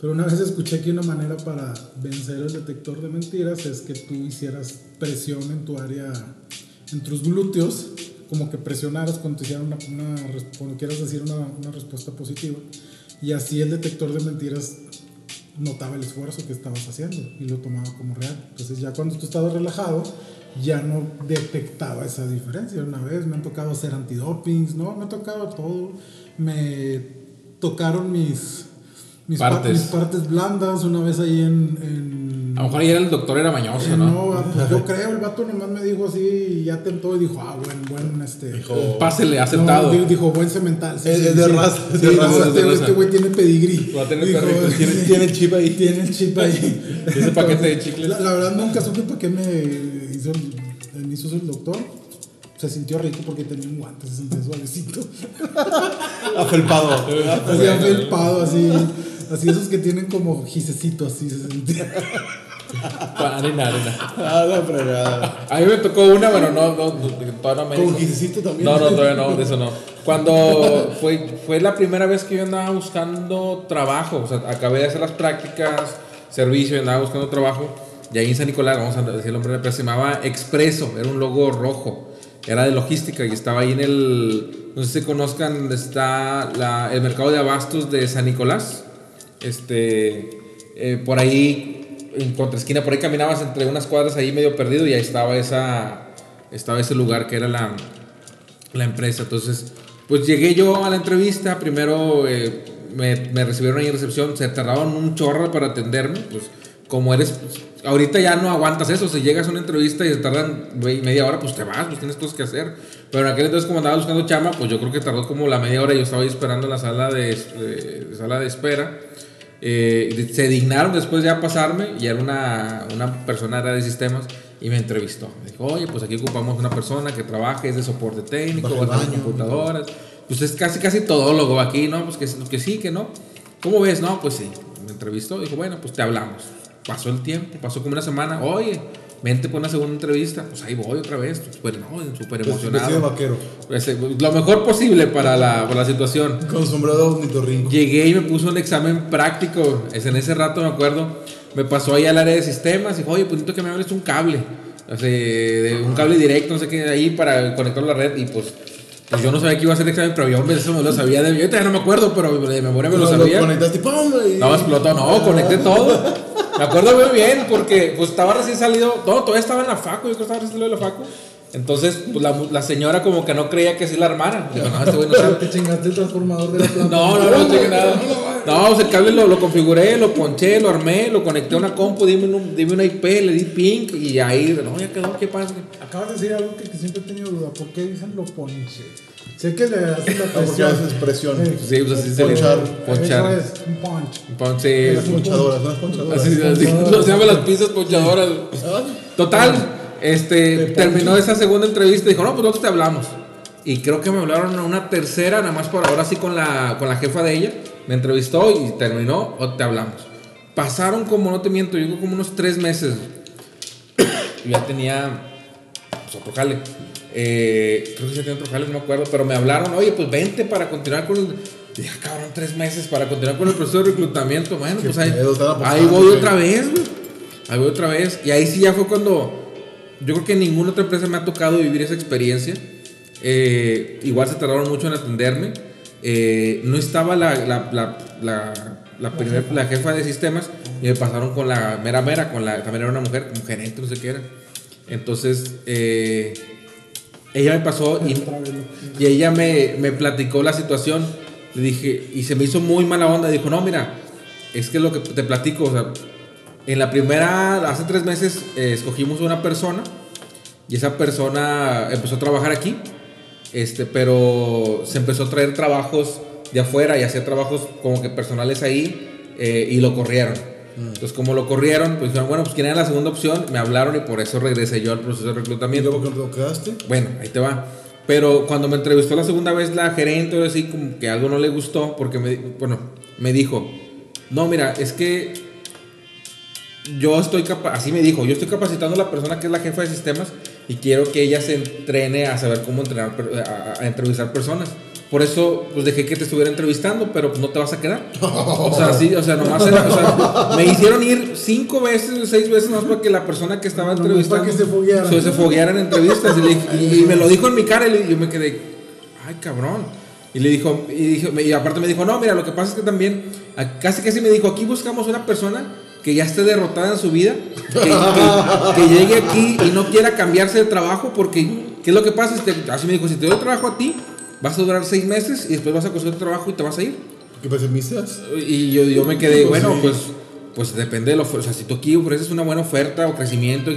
Pero una vez escuché que una manera para vencer el detector de mentiras es que tú hicieras presión en tu área, en tus glúteos, como que presionaras cuando, te hicieran una, una, cuando quieras decir una, una respuesta positiva. Y así el detector de mentiras notaba el esfuerzo que estabas haciendo y lo tomaba como real. Entonces ya cuando tú estabas relajado, ya no detectaba esa diferencia. Una vez me han tocado hacer antidopings, ¿no? Me ha tocado todo. Me tocaron mis, mis Partes. mis partes blandas una vez ahí en... en A lo mejor ayer el doctor era mañoso, eh, ¿no? no, pues yo creo, el vato nomás me dijo así y ya tentó y dijo, ah, buen, buen, este... Dijo, Pásele, aceptado. No, di- dijo, buen cemental. sí, Es- sí, es de sí. raza, Sí, de raza, este- raza. Este güey tiene pedigrí. Va a tener Dijo, perrito, (laughs) tiene, tiene el chip ahí. Tiene el chip ahí. Ese paquete de chicles. La, la verdad nunca supe para qué me hizo el, me hizo el doctor. Se sintió rico porque tenía un guante, se sentía suavecito. (laughs) Afelpado. Así afelpado, así. Así esos que tienen como gisecito, así se sentía. Arena, arena. Ah, la fregada. A mí me tocó una, bueno, no, no, todavía no me Con gisecito también. No, no, todavía no, de eso no. Cuando fue, fue la primera vez que yo andaba buscando trabajo, o sea, acabé de hacer las prácticas, servicio, andaba buscando trabajo, y ahí en San Nicolás, vamos a decir el nombre de la empresa, se llamaba Expreso, era un logo rojo, era de logística, y estaba ahí en el, no sé si conozcan, donde está la- el mercado de abastos de San Nicolás, este, eh, por ahí, en contraesquina, por ahí caminabas entre unas cuadras ahí medio perdido, y ahí estaba esa, estaba ese lugar que era la la empresa. Entonces, pues llegué yo a la entrevista, primero eh, me, me recibieron ahí en recepción, se tardaron un chorro para atenderme, pues como eres, pues, ahorita ya no aguantas eso, si llegas a una entrevista y se tardan media hora, pues te vas, pues tienes cosas que hacer. Pero en aquel entonces como andaba buscando chama, pues yo creo que tardó como la media hora, yo estaba ahí esperando en la sala de, de- sala de espera. Eh, se dignaron después ya a pasarme y era una, una persona era de sistemas y me entrevistó. Me dijo, oye, pues aquí ocupamos una persona que trabaje, es de soporte técnico, va a computadoras. Pues es casi, casi todólogo aquí, ¿no? Pues que, que sí, que no. ¿Cómo ves? No, pues sí. Me entrevistó, dijo, bueno, pues te hablamos. Pasó el tiempo, pasó como una semana. Oye, vente por una segunda entrevista. Pues ahí voy otra vez. Súper, no, de emocionado. vaquero. Pues, eh, lo mejor posible para la, para la situación. Con sombrero ornitorrinco. Llegué y me puso un examen práctico. Es en ese rato me acuerdo. Me pasó ahí al área de sistemas y dijo, oye, pues necesito que me hables un cable. O sea, de un cable directo, no sé qué, ahí para conectarlo a la red. Y pues, pues yo no sabía que iba a hacer el examen, pero yo eso me lo sabía. De, yo ya no me acuerdo, pero de memoria me lo sabía. conectaste, ¡pum! No, explotó, no, conecté todo. (laughs) Me acuerdo muy bien porque pues estaba recién salido, no, todavía estaba en la facu, yo creo que estaba recién salido de la facu. Entonces, pues la, la señora como que no creía que sí la armara. Digo, no, este güey no sabe. Te chingaste el transformador de la planta. No, no, no, cheque nada. No, o sea, el cable lo, lo configuré, lo ponché, lo armé, lo conecté a una compu, dime, un- dime una IP, le di pink y ahí, no, ya quedó, ¿qué pasa? Acabas de decir algo que, que siempre he tenido duda. ¿Por qué dicen lo ponche? Sé que le hacen la No, porque presión. haces presión. Sí. Sí, pues así se le Ponchar. Ponchar. Eso es un punch. Ponche, Las ponchadoras, las ponchadoras. así, así, no se llaman las pizzas ponchadoras. Total, este, terminó esa segunda entrevista y dijo, no, pues nosotros te hablamos. Y creo que me hablaron a una tercera, nada más por ahora sí con la, con la jefa de ella. Me entrevistó y terminó, o te hablamos. Pasaron como, no te miento, yo creo como unos tres meses. (coughs) Yo ya tenía pues, otro jale. Eh, creo que ya tenía otro jale, no me acuerdo, pero me hablaron, oye, pues vente para continuar con el... Dije, "Ah, cabrón, tres meses para continuar con el proceso de reclutamiento. Bueno, pues ahí, ahí voy otra vez, güey. Ahí voy otra vez. Y ahí sí ya fue cuando... Yo creo que en ninguna otra empresa me ha tocado vivir esa experiencia. Eh, igual se tardaron mucho en atenderme. Eh, no estaba la, la, la, la, la, primer- la jefa de sistemas y me pasaron con la mera mera, con la, también era una mujer, un gerente, no sé qué era. Entonces, eh, ella me pasó y, ella me, me platicó la situación. Le dije, y se me hizo muy mala onda. Dijo, no, mira, es que lo que te platico, o sea, en la primera, hace tres meses, eh, escogimos una persona y esa persona empezó a trabajar aquí, este, pero se empezó a traer trabajos de afuera y hacía trabajos como que personales ahí eh, y lo corrieron. Entonces, como lo corrieron, pues dijeron, bueno, pues quién era la segunda opción, me hablaron y por eso regresé yo al proceso de ¿Y reclutamiento. luego que lo quedaste? Bueno, ahí te va. Pero cuando me entrevistó la segunda vez la gerente, así como que algo no le gustó, porque me, bueno, me dijo, no, mira, es que yo estoy así me dijo, yo estoy capacitando a la persona que es la jefa de sistemas y quiero que ella se entrene a saber cómo entrenar, a entrevistar personas. Por eso, pues dejé que te estuviera entrevistando, pero pues, no te vas a quedar. (laughs) O sea, sí, o sea, nomás era, o sea, me hicieron ir cinco veces, seis veces más para que la persona que estaba entrevistando para que se fogueara. se, se fogueara en entrevistas. Y, le y- me lo dijo en mi cara y yo me quedé, ay, cabrón. Y le dijo, y, dijo, y aparte me dijo, no, mira, lo que pasa es que también, casi casi me dijo, aquí buscamos una persona que ya esté derrotada en su vida, que, que- que llegue aquí y no quiera cambiarse de trabajo, porque, ¿qué es lo que pasa? Así me dijo, si te doy trabajo a ti, vas a durar seis meses y después vas a conseguir otro trabajo y te vas a ir. ¿Qué pesimistas? Y yo, yo me quedé, Pues bueno, pues, pues depende de la oferta. O sea, si tú aquí ofreces una buena oferta o crecimiento,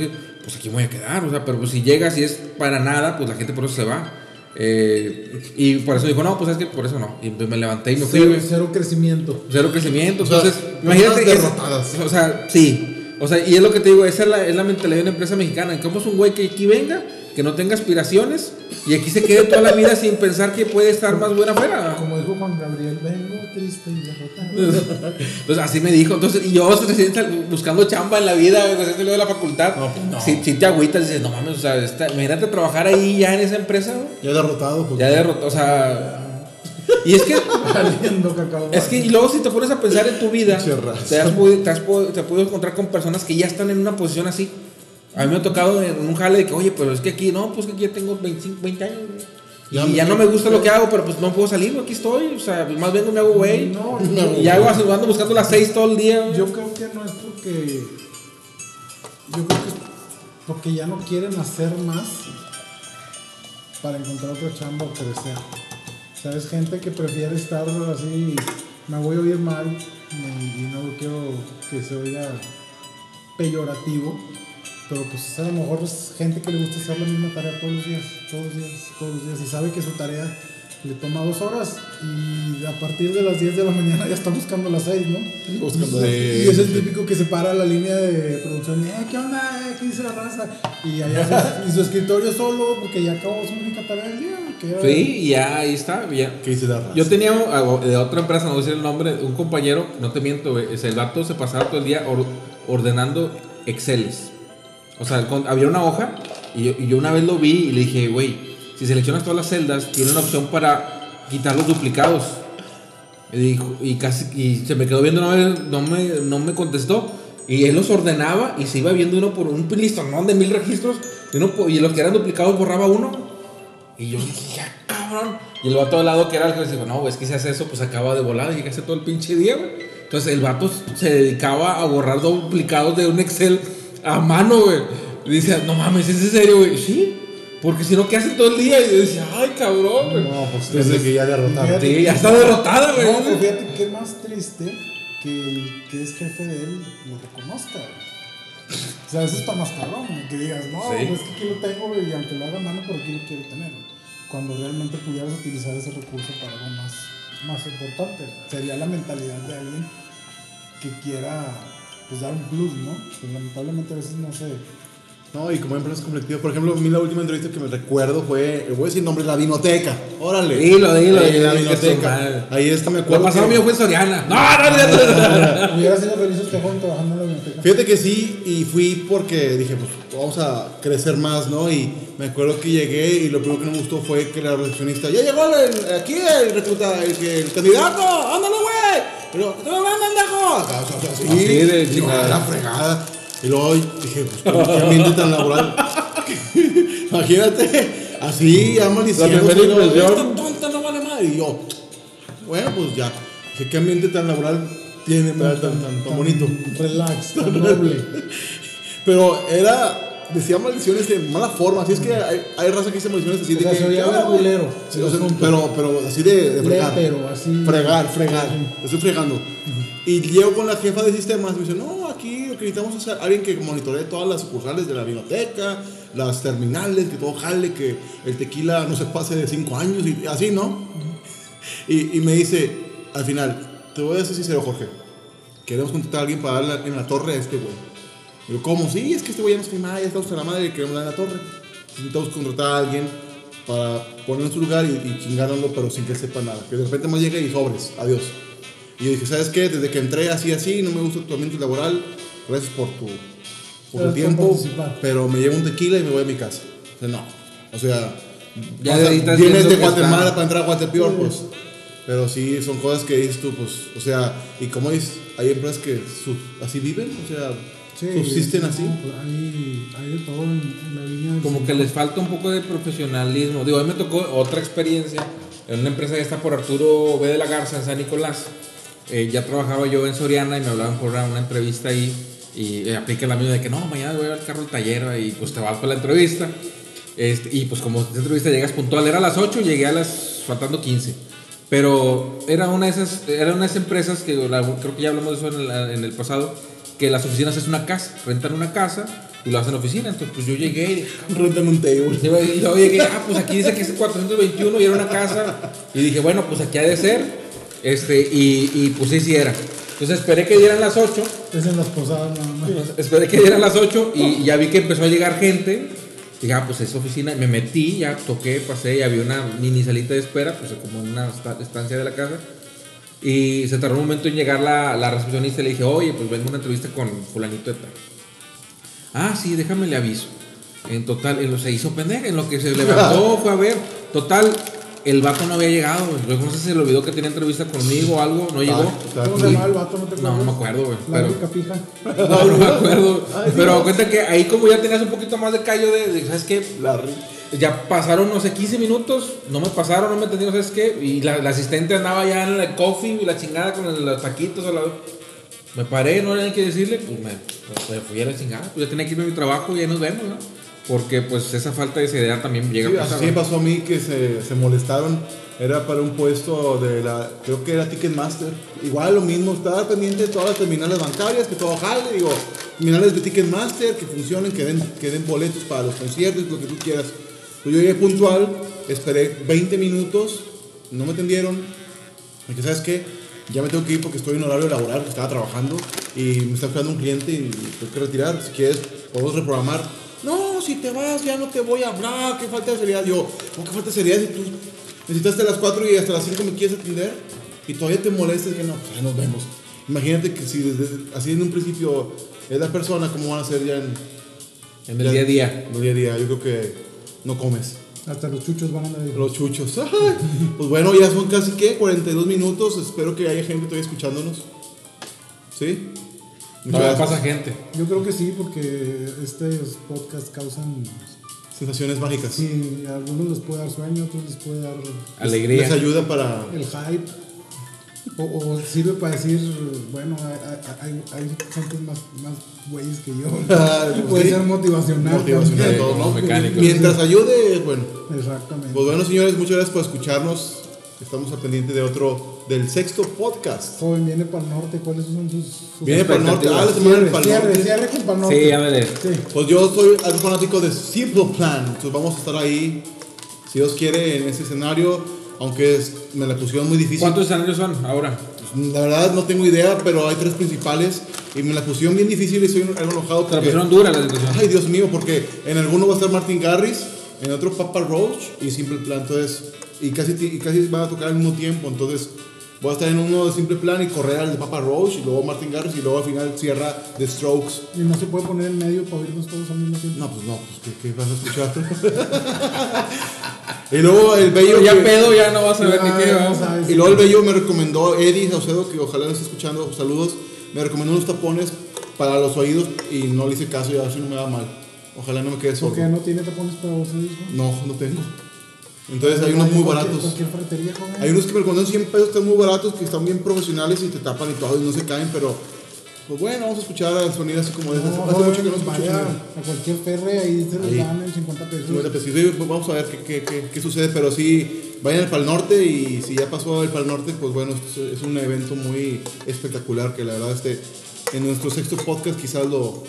pues aquí me voy a quedar. O sea, pero pues si llegas y es para nada, pues la gente por eso se va. Eh, y por eso dijo, no, pues es que por eso no. Y me levanté y me fui. Cero, cero crecimiento. Cero crecimiento. O sea, Entonces, imagínate. es- derrotadas. o sea, sí. O sea, y es lo que te digo, esa es la, es la mentalidad de una empresa mexicana. ¿Cómo es un güey que aquí venga, que no tenga aspiraciones y aquí se quede toda la vida sin pensar que puede estar más buena afuera? Como dijo Juan Gabriel, vengo triste y derrotado. Entonces (laughs) así me dijo. Entonces, y yo recién buscando chamba en la vida, recién salió de la facultad. No, pues no. Si, si te agüitas, dices, no mames, o sea, esta- imagínate trabajar ahí ya en esa empresa. Ya derrotado. Pues, Ya derrotó, o sea. Y es que. (laughs) Es que y luego si te pones a pensar en tu vida, te has, podido, te, has podido, te has podido encontrar con personas que ya están en una posición así. A mí me ha tocado en un jale de que, oye, pero es que aquí, no, pues que aquí ya tengo 25, 20 años, güey. Y ya no me gusta lo que (laughs) hago, pero pues no puedo salir, aquí estoy. O sea, más vengo me hago güey. No, (laughs) y hago así, ando buscando las 6 todo el día. güey. Yo creo que no es porque. Yo creo que es porque ya no quieren hacer más para encontrar otra chamba o crecer. ¿Sabes? Gente que prefiere estar así. Me voy a oír mal y no quiero que se oiga peyorativo. Pero pues a lo mejor es gente que le gusta hacer la misma tarea todos los días, todos los días, todos los días. Y sabe que su tarea le toma dos horas y a partir de las 10 de la mañana ya está buscando las 6, ¿no? Buscando- Y es el típico que se para la línea de producción, eh, ¿qué onda? Eh, ¿Qué dice la raza? Y allá su, (laughs) y su escritorio solo porque ya acabó su única tarea del día. Era- Sí, y ya ahí está. Ya. ¿Qué dice la raza? Yo tenía un- de otra empresa, no voy a decir el nombre, un compañero, no te miento, ese, el vato se pasaba todo el día or- ordenando Exceles. O sea, había una hoja y yo, y yo una vez lo vi y le dije, güey, si seleccionas todas las celdas, tiene una opción para quitar los duplicados. Y, dijo, casi y se me quedó viendo una vez, no me, no me contestó. Y él los ordenaba y se iba viendo uno por un listonón de mil registros. Y, uno, los que eran duplicados borraba uno. Y yo dije, ya cabrón. Y el vato al lado que era el que decía, no, es que si hace eso, pues acaba de volar y hace todo el pinche día, güey. Entonces el vato se dedicaba a borrar duplicados de un Excel a mano, güey. Y dice, no mames, ¿es en serio, güey? Sí. Porque si no, ¿qué hace todo el día? Y yo decía, ay, cabrón, güey. No, pues desde que ya derrotaron. Sí, ya está derrotada, güey. No, pero fíjate que es más triste que el que es jefe de él lo reconozca. güey. O sea, eso está más cabrón, güey, que digas, no, Sí. pues es que aquí lo tengo güey, y aunque lo haga a mano, por aquí lo quiero tener. güey. Cuando realmente pudieras utilizar ese recurso para algo más, más importante. Sería la mentalidad de alguien que quiera pues dar un plus, ¿no? Pues lamentablemente a veces no se... No, y como empresas colectivas, por ejemplo, a mí la última entrevista que me recuerdo fue, voy a decir nombre, la Vinoteca. Órale. Dilo, dilo, Eh, la. Vinoteca. Ahí está, me Lo acuerdo. pasado que- mío fue Soriana. (laughs) No, no, no, no. Hubiera sido feliz este joven trabajando en la biblioteca. Fíjate que sí, y fui porque dije, pues vamos a crecer más, ¿no? Y me acuerdo que llegué y lo primero que me gustó fue que la recepcionista, ya llegó el- aquí el recluta, el, que- el candidato, ándale, güey. Pero, ¿qué te van pendejo? Acá, o sea, así, de la fregada. Y luego dije, pues, ¿cómo qué ambiente tan laboral. (laughs) Imagínate, así, ya maldiciendo. La primera y luego, impresión. "Esta tonta no vale madre. Y yo, bueno, pues ya. Dije, ¿qué ambiente tan laboral tiene tan, tan, tan, tan bonito? Relax, (laughs) tan noble. Pero era, decía maldiciones de mala forma, así es que hay, hay raza que dice maldiciones así O de sea, que. se oía "¿Qué onda, güey?" vergulero. Sí, o sea, pero, pero así de, de fregar. Pero así. Fregar, fregar. Estoy fregando. Y llego con la jefa de sistemas y me dice, no, aquí que necesitamos es alguien que monitoree todas las sucursales de la biblioteca, las terminales, que todo jale, que el tequila no se pase de 5 años y así, ¿no? Y, y me dice, al final, te voy a ser sincero, Jorge, queremos contratar a alguien para darle en la torre a este güey. Y yo, ¿cómo? Sí, es que este güey ya nos mal, ya estamos a la madre y queremos dar en la torre. Necesitamos contratar a alguien para ponerlo en su lugar y, y chingárnoslo, pero sin que él sepa nada. Que de repente más llega y sobres, adiós. Y yo dije, ¿sabes qué? Desde que entré así, así, no me gusta tu ambiente laboral, gracias por tu, por tu tiempo, pero me llevo un tequila y me voy a mi casa. O sea, no. O sea, Ya pasa- ahorita vienes de Guatemala está- para entrar a Guatepeor, pues. Pero sí, son cosas que dices tú, pues, o sea, y como dices, hay empresas que su- así viven, o sea, subsisten así. no, pues hay, hay de todo en, en la Como que les falta un poco de profesionalismo. Digo, a mí me tocó otra experiencia en una empresa que está por Arturo B. de la Garza en San Nicolás. Eh, ya trabajaba yo en Soriana y me hablaban por una entrevista ahí y eh, aplica la misma de que no, mañana voy a llevar el carro al taller y pues te vas para la entrevista. Este, y pues como esta entrevista llegas puntual, era a las 8, llegué a las faltando 15. Pero era una de esas, era una de esas empresas que la- creo que ya hablamos de eso en el, en el pasado, que las oficinas es una casa, rentan una casa y lo hacen oficina. Entonces pues yo llegué y dije, Rentan un table. y luego llegué, ah, pues aquí dice que es el 421 y era una casa. Y dije, bueno, pues aquí ha de ser. Este, y, y pues sí, sí era. Entonces esperé que dieran las 8. Es en las posadas nada más. Esperé que dieran las 8 y ya vi que empezó a llegar gente. Dije, ah, pues es oficina. Me metí, ya toqué, pasé y había una mini salita de espera, pues como en una esta- estancia de la casa. Y se tardó un momento en llegar la, la recepcionista y le dije, oye, pues vengo a una entrevista con fulanito de tal. Ah, sí, déjame le aviso. En total, en lo, se hizo pendeja, en lo que se levantó, (laughs) fue a ver. Total, el vato no había llegado. güey. No sé si se le olvidó que tenía entrevista conmigo o algo, no llegó. está ¿Cómo aquí. se llama el vato? ¿No te No, acuerdas? no me acuerdo, güey. La Pero, pija. (laughs) no, no me acuerdo. (laughs) Pero cuenta que ahí como ya tenías un poquito más de callo de, de, ¿sabes qué? Larry. Ya pasaron, no sé, 15 minutos, no me pasaron, no me entendieron, ¿sabes qué? Y la, la asistente andaba ya en el coffee y la chingada con el- los taquitos al lado. Me paré, no había que decirle, pues me, pues, fui a la chingada. Pues ya tenía que irme a mi trabajo y ahí nos vemos, ¿no? Porque pues esa falta de seriedad también llega Sí, a pasar. ¿no? pasó a mí que se, se molestaron. Era para un puesto de la, creo que era Ticketmaster. Igual lo mismo, estaba pendiente de todas las terminales bancarias, que todo jale, digo, terminales de Ticketmaster, que funcionen, que den, que den boletos para los conciertos, lo que tú quieras. Pues yo llegué puntual, esperé 20 minutos, no me atendieron. Porque, ¿sabes qué? Ya me tengo que ir porque estoy en horario laboral, estaba trabajando y me está esperando un cliente y tengo que retirar. Si quieres, podemos reprogramar. No, si te vas, ya no te voy a hablar. Qué falta de seriedad. Yo, ¿cómo que falta de seriedad si tú necesitaste a las 4 y hasta las 5 me quieres atender? Y todavía te molestas que no, pues ya nos vemos. Imagínate que si desde, así en un principio es la persona, ¿cómo van a ser ya en, En el día a día. en el día a día? Yo creo que no comes. Hasta los chuchos van a andar. Los chuchos. Ay, Pues bueno, ya son casi que 42 minutos. Espero que haya gente todavía escuchándonos. ¿Sí? Todavía pasa gente. Yo creo que sí, porque estos podcasts causan. Sensaciones mágicas. Sí, a algunos les puede dar sueño, a otros les puede dar Alegría. Les ayuda para. el hype. O, o sirve para decir, bueno, hay, hay, hay gente más, más güeyes que yo. (laughs) Puede ser motivacional. Motivacional también. todo, ¿no? Mecánico. Mientras ayude, bueno. Exactamente. Pues bueno, señores, muchas gracias por escucharnos. Estamos al pendiente de otro, del sexto podcast. Joven viene para el norte, ¿cuáles son sus, sus Viene para el norte. Ah, la semana del cierre, Norte. cierre con Pal Norte. Sí, ándale. Sí. Pues yo soy algo fanático de Simple Plan. Entonces vamos a estar ahí, si Dios quiere, en ese escenario. Aunque es- me la pusieron muy difícil. ¿Cuántos escenarios son ahora? La verdad no tengo idea, pero hay tres principales y me la pusieron bien difícil y estoy algo enojado Te la porque... pusieron dura la situación. Ay, Dios mío, porque en alguno va a estar Martin Garris, en otro Papa Roach y Simple Plan, entonces... Y casi, y casi van a tocar al mismo tiempo, entonces voy a estar en uno de Simple Plan y correr al de Papa Roach y luego Martin Garris y luego al final cierra The Strokes. Y no se puede poner en medio para oírnos todos al mismo tiempo. No, pues no, pues ¿qué, qué vas a escuchar? (laughs) y luego el bello... Pero ya que- pedo, ya no vas a ver ni qué. No sabes. Y luego el bello me recomendó, Eddie Saucedo, que ojalá nos esté escuchando, saludos, me recomendó unos tapones para los oídos y no le hice caso y a ver si no me da mal. Ojalá no me quede sordo. Porque no tiene tapones para vos, ¿no? No, no tengo. Entonces hay unos muy baratos. Cualquier ferretería, joven. Hay unos que me recomendaron 100 pesos, están muy baratos, que están bien profesionales y te tapan y todo y no se caen, pero pues bueno, vamos a escuchar el sonido así como de No, hace joven, mucho que no escucho a cualquier ferre, ahí se los dan en 50 pesos. 50 pesos. Sí, pues vamos a ver qué, qué, qué, qué sucede, pero sí, vayan al Pal Norte y si ya pasó el Pal Norte, pues bueno, es, es un evento muy espectacular que la verdad este, en nuestro sexto podcast quizás lo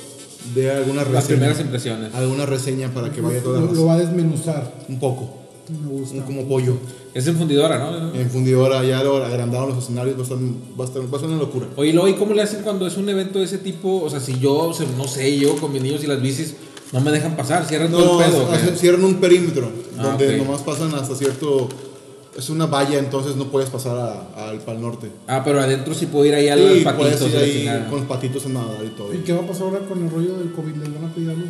dé alguna Las reseña. primeras impresiones. Alguna reseña para que vaya toda la lo, va a desmenuzar. Un poco, Me gusta. un- como pollo. Es en fundidora, ¿no? En fundidora ya lo agrandaron los escenarios, va a estar, va a estar, va a ser una locura. Oye, ¿y cómo le hacen cuando es un evento de ese tipo? O sea, si yo, o sea, no sé, yo con mis niños y las bicis, no me dejan pasar, cierran No, todo el pedo. cierran un perímetro Ah, donde nomás pasan hasta cierto es una valla, entonces no puedes pasar a- al Pal Norte. Ah, pero adentro sí puedo ir ahí al Sí, ir ahí chingada. con los patitos a nadar y todo. ¿Y qué va a pasar ahora con el rollo del COVID? ¿Les van a pedir algo?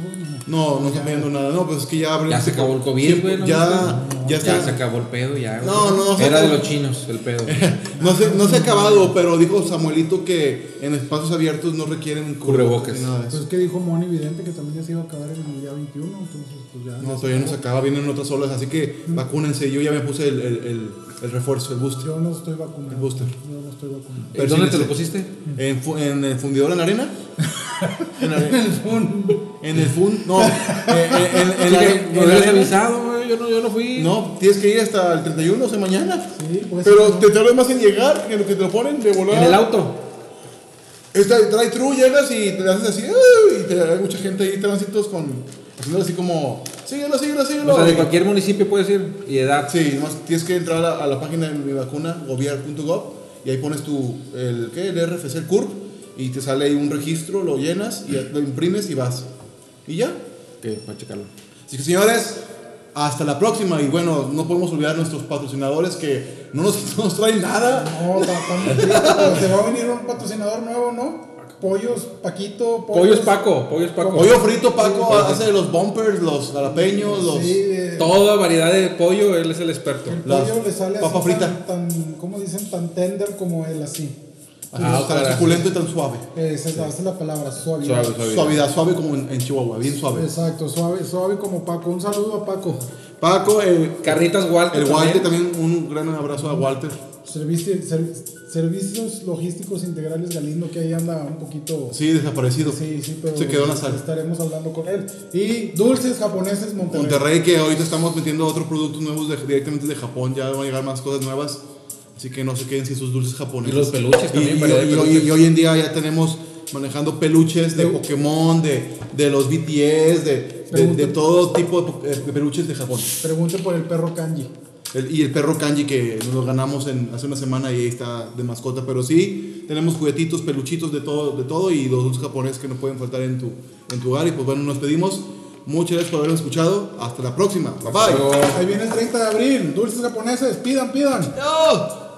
No, no está pidiendo nada. No, pues es que ya abrieron. Ya se acabó el COVID, güey. ¿no Ya, ya Ya está. se acabó el pedo, ya. No, no, Era de los chinos el pedo. (laughs) No se, no se ha acabado, pero dijo Samuelito que en espacios abiertos no requieren Cubrebocas. Pues es que dijo Moni Vidente que también ya se iba a acabar en el día 21, entonces pues ya. No, todavía no se acaba, vienen otras olas, así que vacúnense. Yo ya me puse el, el, el, el refuerzo, el booster. Yo no estoy vacunado. El booster. Yo no estoy vacunado. ¿En ¿Dónde te lo pusiste? ¿En, en el fundidor en la arena? (laughs) en, la arena. en el fund. No, (laughs) eh, eh, en, en la, en hubieras arena. avisado, güey. Yo no, yo no fui. No, tienes que ir hasta el 31, o sea, mañana. Sí, pues. Pero no. te tardas más en llegar que lo que te lo ponen de volar. En el auto. Esta drive-thru llegas y te haces así, "Ay", y te, hay mucha gente ahí, tránsitos con, haciendo así como, síguelo, síguelo, síguelo. O sea, de cualquier municipio puedes ir y edad. Sí, nomás tienes que entrar a la, a la página de mi vacuna, gobier.gov, y ahí pones tu, el, ¿qué? El RFC, el CURP, y te sale ahí un registro, lo llenas, y lo imprimes y vas. Y ya. Que para checarlo. Así que señores, hasta la próxima, y bueno, no podemos olvidar a nuestros patrocinadores que no nos, (laughs) no nos traen nada. No, pero se va a venir un patrocinador nuevo, ¿no? Pollos, Paquito, Pollo es Paco, pollo es Paco. Pollo frito, Paco hace los bumpers, los jalapeños, los... Sí, de- Toda variedad de pollo, él es el experto. el las pollo le sale así frita. Tan, tan, ¿cómo dicen? Tan tender como él, así. Ajá, Ah, tan suculento y tan suave. Esa es, esa es la palabra, suave. Suave, suave. Suavidad, suave como en, en Chihuahua, bien suave. Exacto, suave, suave como Paco. Un saludo a Paco. Paco, el, Carnitas Walter. el también. Walter también, un gran abrazo a Walter. Servici- ser- servicios logísticos integrales Galindo, que ahí anda un poquito. Sí, desaparecido. Sí, sí, pero Se quedó en la sala. estaremos hablando con él. Y dulces japoneses Monterrey. Monterrey, que ahorita estamos metiendo otros productos nuevos de- directamente de Japón, ya van a llegar más cosas nuevas. Así que no se queden sin sus dulces japoneses. Y los peluches también, Y, y- y peluches. y hoy en día ya tenemos manejando peluches de Pokémon, de, de los BTS, de, de, de todo tipo eh, de peluches de Japón. Pregunte por el perro kanji. El- y el perro kanji que nos lo ganamos en, hace una semana y ahí está de mascota. Pero sí, tenemos juguetitos, peluchitos de todo, de todo y los dulces japoneses que no pueden faltar en tu, en tu hogar. Y pues bueno, nos pedimos. Muchas gracias por habernos escuchado. Hasta la próxima. Bye bye. Ahí viene el 30 de abril. Dulces japoneses, pidan, pidan. ¡No!